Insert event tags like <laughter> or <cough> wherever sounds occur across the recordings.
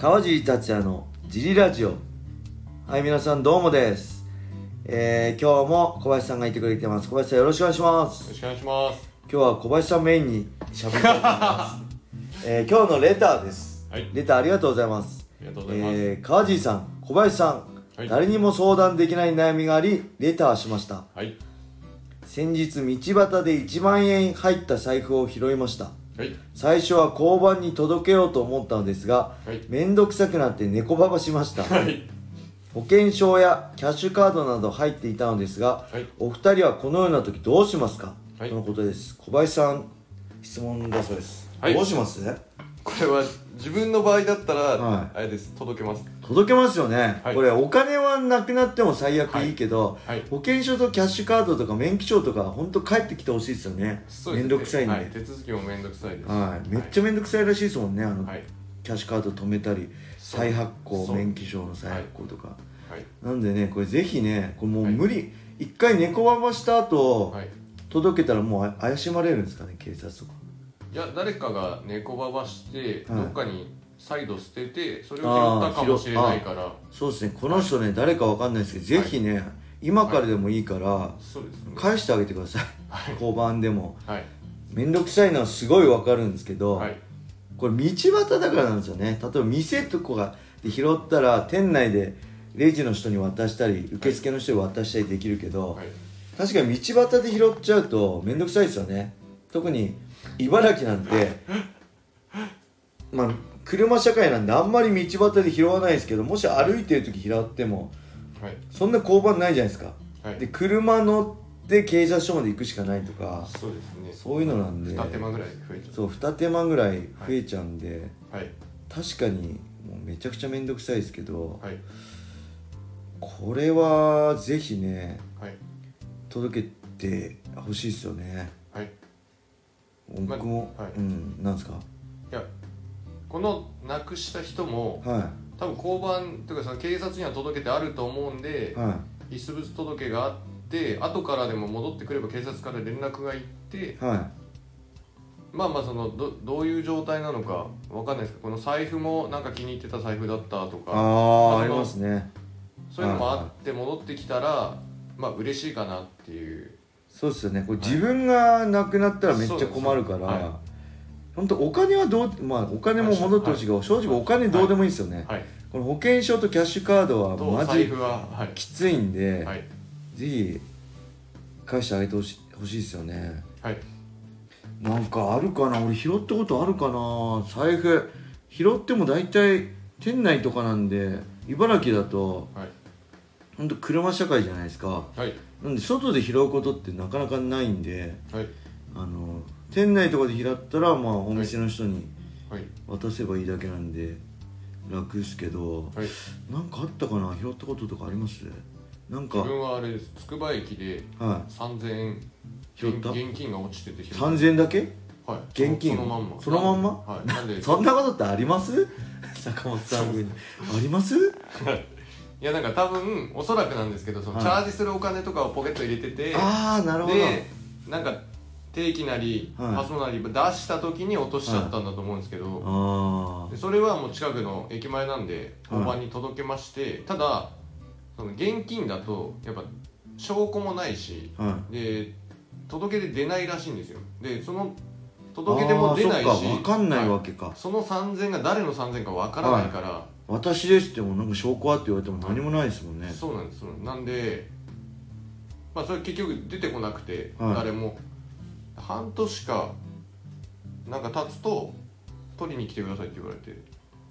川尻達也のジリラジオ。はい皆さんどうもです。えー、今日も小林さんがいてくれてます。小林さんよろしくお願いします。よろしくお願いします。今日は小林さんメインに喋りたいと思います、<laughs> えー、今日のレターです、はい。レターありがとうございます。ありがとうございます、えー、川尻さん小林さん、はい。誰にも相談できない悩みがありレターしました。はい。先日道端で1万円入った財布を拾いましたはい。最初は交番に届けようと思ったのですがはい。面倒くさくなって猫ばばしました。はい。保険証やキャッシュカードなど入っていたのですがはい。お二人はこのような時どうしますか、はい。とのことです。小林さん質問だそうです、はい。どうしますこれは自分の場合だったら、はい。あれです。届けます届けますよね、はい。これお金はなくなっても最悪いいけど、はい。保険証とキャッシュカードとか免許証とか本当帰ってきてほしいですよね。面倒くさいんで、はい、手続きも面倒くさいです。はい、めっちゃ面倒くさいらしいですもんね。あの、はい。キャッシュカード止めたり再発行免許証の再発行とか、はい。なんでねこれぜひねこれもうはい。無理、一回猫ばばした後、はい。届けたらもうあ怪しまれるんですかね警察とか。いや誰かが猫ばばして、はい。どっかに再度捨ててそれを拾ったかもしれないから。そうですね。この人ね、誰かわかんないですけど、ぜひね今からでもいいから、そうですね。返してあげてください、はい。交番でも。はい。面倒くさいのはすごいわかるんですけど、はい。これ道端だからなんですよね。例えば店とかで拾ったら店内でレジの人に渡したり受付の人に渡したりできるけど、はい。確かに道端で拾っちゃうと面倒くさいですよね。特に茨城なんて <laughs> まあ車社会なんであんまり道端で拾わないですけどもし歩いてる時拾ってもはい。そんな交番ないじゃないですか、はい。で車乗って警察署まで行くしかないとかそうですね。そういうのなんで。二手間ぐらい増えちゃそう二手間ぐらい増えちゃうんで、うはい。確かにもうめちゃくちゃ面倒くさいですけどはい。これはぜひねはい。届けてほしいですよねはい僕も、はいうんなんですかいやこのなくした人もは多分交番というかその警察には届けてあると思うんでい。は遺失物届があって後からでも戻ってくれば警察から連絡が行っていはい。まあまあそのどどういう状態なのかわかんないですけどこの財布もなんか気に入ってた財布だったとかあありますね。そういうのもあって戻ってきたらまあ嬉しいかなっていう。そうですよね。これ自分がなくなったらめっちゃ困るから、本当お金はどうまあお金も戻ってほしいけど、正直お金どうでもいいですよね、はい。この保険証とキャッシュカードはとマジきついんで、はい。ぜひ返してあげてほしほしいですよね。はい。なんかあるかな？俺拾ったことあるかな？財布。拾っても大体店内とかなんで茨城だとはい。本当車社会じゃないですか。はい。なんで外で拾うことってなかなかないんではい。あの店内とかで拾ったらまあお店の人にはい。渡せばいいだけなんで楽ですけどはい。なんかあったかな？拾ったこととかあります？なんか自分はあれです。つくば駅では3000円拾った？現現金が落ちててい拾っ3000円だけ？はい。現金？そのまんま。そのまんま？はい。なんで <laughs> そんなことってあります？<laughs> 坂本さん風にあります？い。やなんか多分おそらくなんですけどそのはい。チャージするお金とかをポケット入れててああなるほど。でなんか定期なりはい。パスモなり出した時に落としちゃったんだと思うんですけど、あでそれはもう近くの駅前なんではい。交番に届けまして、ただその現金だとやっぱ証拠もないしで届け出出ないらしいんですよ。でその届け出も出ないし分かんないわはけか、その3000が誰の3000か分からないから、私ですってもなんか証拠はって言われても何もないですもんね、そうなんです。なんでまあそれ結局出てこなくて、はい。誰も半年かなんか経つと取りに来てくださいって言われて。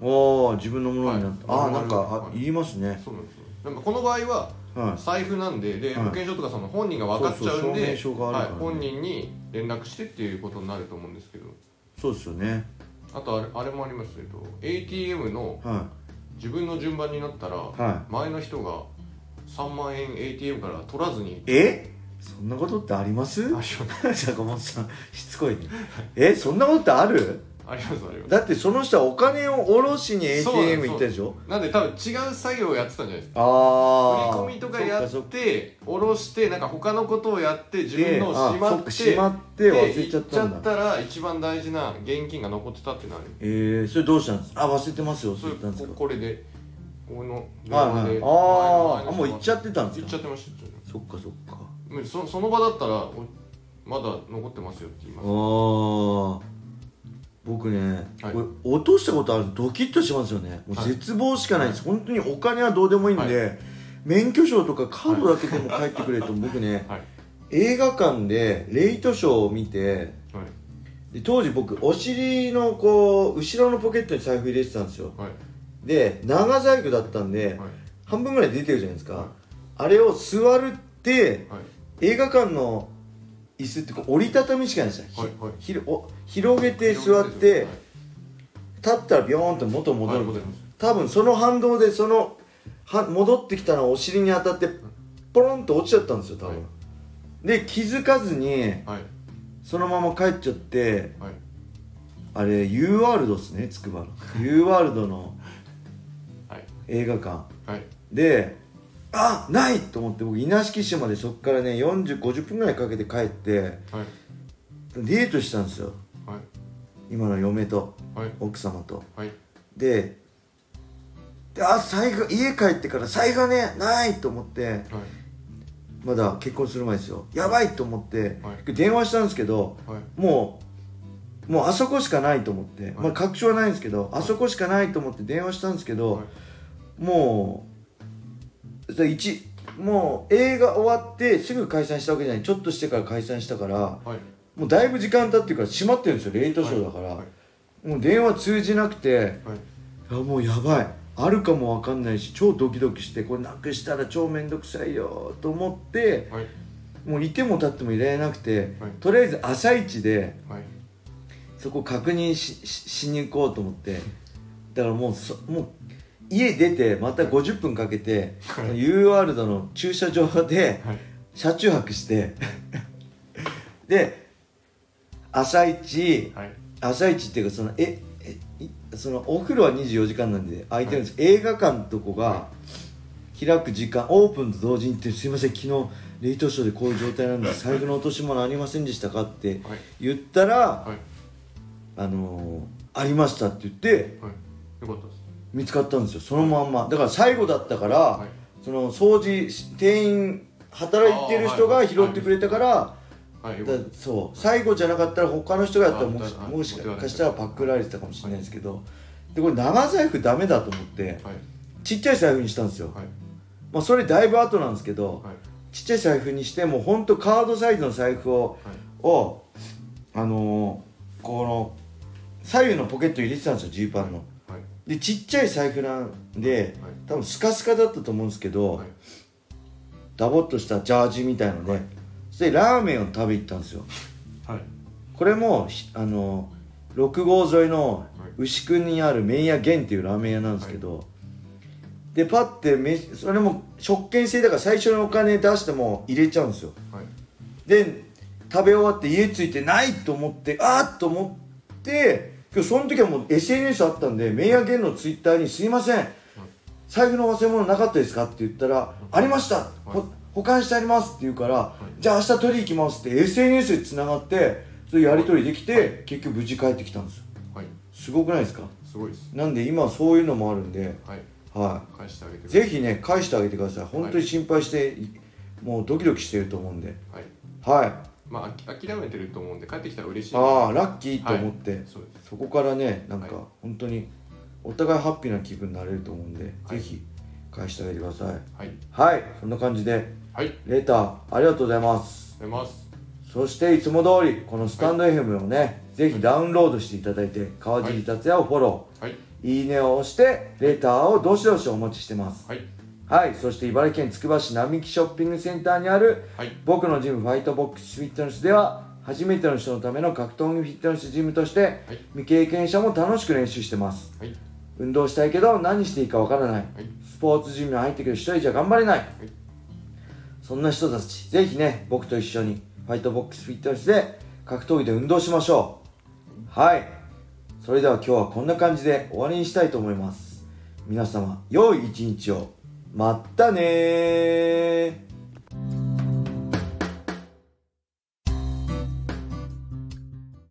おお自分のものになって、はい。ああなんか、あはい。言いますね。そうなんですよ。なんかこの場合はは財布なんでで、はい。保険証とかその本人が分かっちゃうんでそうそう証明書があるはいからね、本人に連絡してっていうことになると思うんですけど。いそうですよね。あとあれあれもありますけど ATM のは自分の順番になったら、い。は前の人が3万円 ATM から取らずにいえ？そんなことってあります？坂本さんしつこいね。えそんなことってある？ありますあります。だってその人はお金を下ろしに ATM 行ったでしょ？なんで多分違う作業をやってたんじゃないですかああ振り込みとかやって下ろしてなんか他のことをやって自分でのをしまってしまって忘れちゃったんだ。っちゃったら一番大事な現金が残ってたってなる。えー、それどうしたんです？かあ忘れてますよそれここれでこの電話で。あーあもう行っちゃっってたんですか？行っちゃってましたそっかそっか。そその場だったらおまだ残ってますよって言いあます。あ僕ね、はい。これ落としたことあるとドキッとしますよね。もうはい。絶望しかないです、本当にお金はどうでもいいんで、免許証とかカードだけでも返ってくれと僕ねはい。映画館でレイトショーを見てはい。で当時僕お尻のこう後ろのポケットに財布入れてたんですよ。はい。で長財布だったんで、はい。半分ぐらい出てるじゃないですか、はいあれを座るってはい。映画館の椅子ってこう折りたたみしかないん。ですよ、はいはい。ひお広げて座って立ったらビョーンと元に戻る、はい多分その反動でそのは戻ってきたのはお尻に当たってポロンと落ちちゃったんですよ多分、はい。で気づかずにはい。そのまま帰っちゃってはい。あれ U ワールドですねつくばの U ワールドのはい。映画館。はい。であないと思って僕稲敷市までそこからね4050分ぐらいかけて帰ってはい。デートしたんですよ。はい。今の嫁とはい。奥様と。はい。でであ財布家帰ってから財布がねないと思ってはい。まだ結婚する前ですよ。やばいと思って、はい。電話したんですけどはい。もうもうあそこしかないと思って、まあ確証はないんですけど、あそこしかないと思って電話したんですけど、はい。も一もう映画終わってすぐ解散したわけじゃない。ちょっとしてから解散したからはい。もうだいぶ時間経ってるから閉まってるんですよレイトショーだから、はい。もう電話通じなくてはい。あもうやばい。あるかもわかんないし超ドキドキしてこれなくしたら超めんどくさいよと思ってはい。もういても立ってもいられなくて、はい。とりあえず朝一ではい。そこ確認しししに行こうと思って。だからもうそもう家出てまた50分かけて、はい。U ワールドの駐車場ではい。車中泊して。<laughs> で朝一はい。朝一っていうかそのええいそのお風呂は24時間なんで空いてるんです、映画館のとこが開く時間オープンと同時にってすいません。昨日冷凍ショーでこういう状態なんで財布の落とし物ありませんでしたかってはい。言ったら、はい。あのーありましたって言ってはい。よかったです見つかったんですよ。そのまんま。だから最後だったから、はい。その掃除店員働いてる人が拾ってくれたから、はい。よだそう。最後じゃなかったら他の人がやったらもしもしあかしたらパックられてたかもしれないですけど。でこれ長財布ダメだと思ってはい。ちっちゃい財布にしたんですよ、はい。まあ、それだいぶ後なんですけど、はい。ちっちゃい財布にしてもうほんとカードサイズの財布をはい。をあのーこの左右のポケットに入れてたんですよジーパンの。はいでちっちゃい財布なんではい多分スカスカだったと思うんですけど、はい。ダボっとしたジャージみたいので、はい。そしてラーメンを食べ行ったんですよ。はい。これもひあの6号沿いのはい。牛久にある麺屋源っていうラーメン屋なんですけど、でパッてめそれも食券制だから最初のお金出しても入れちゃうんですよ。はい。で食べ終わって家着いてないと思ってあーっと思ってその時はもう SNS あったんで麺屋源のツイッターに「すいません。財布の忘れ物なかったですか?」って言ったら「ありました、ほ保管してあります」って言うから「じゃあ明日取り行きます」って SNS でつながってそういうやり取りできて、結局無事帰ってきたんです。よはい。すごくないですか？すごいです。なんで今はそういうのもあるんではい。は返してあげてぜひね返してあげてください。本当に心配して、もうドキドキしてると思うんで。はい。はいまああき諦めてると思うんで帰ってきたら嬉しい。ああラッキーと思って、そうです。そこからねなんかはい。本当にお互いハッピーな気分になれると思うんで、はい。ぜひ返してあげてください。はい。はいそんな感じではい。ありレターありがとうございます。がとうございます。そしていつも通りこのスタンド FM をね、ぜひダウンロードしていただいて川尻達也をフォロはい。ー、い、いねを押してレターをどしどしお待ちしてます。はいはいそして茨城県つくば市並木ショッピングセンターにあるはい。僕のジムファイトボックスフィットネスでは初めての人のための格闘技フィットネスジムとしてはい。未経験者も楽しく練習してます。はい。運動したいけど何していいかわからない。はい。スポーツジムに入ってくる一人じゃ頑張れない、そんな人たちぜひね僕と一緒にファイトボックスフィットネスで格闘技で運動しましょう。はい。それでは今日はこんな感じで終わりにしたいと思います。皆様良い一日をまったね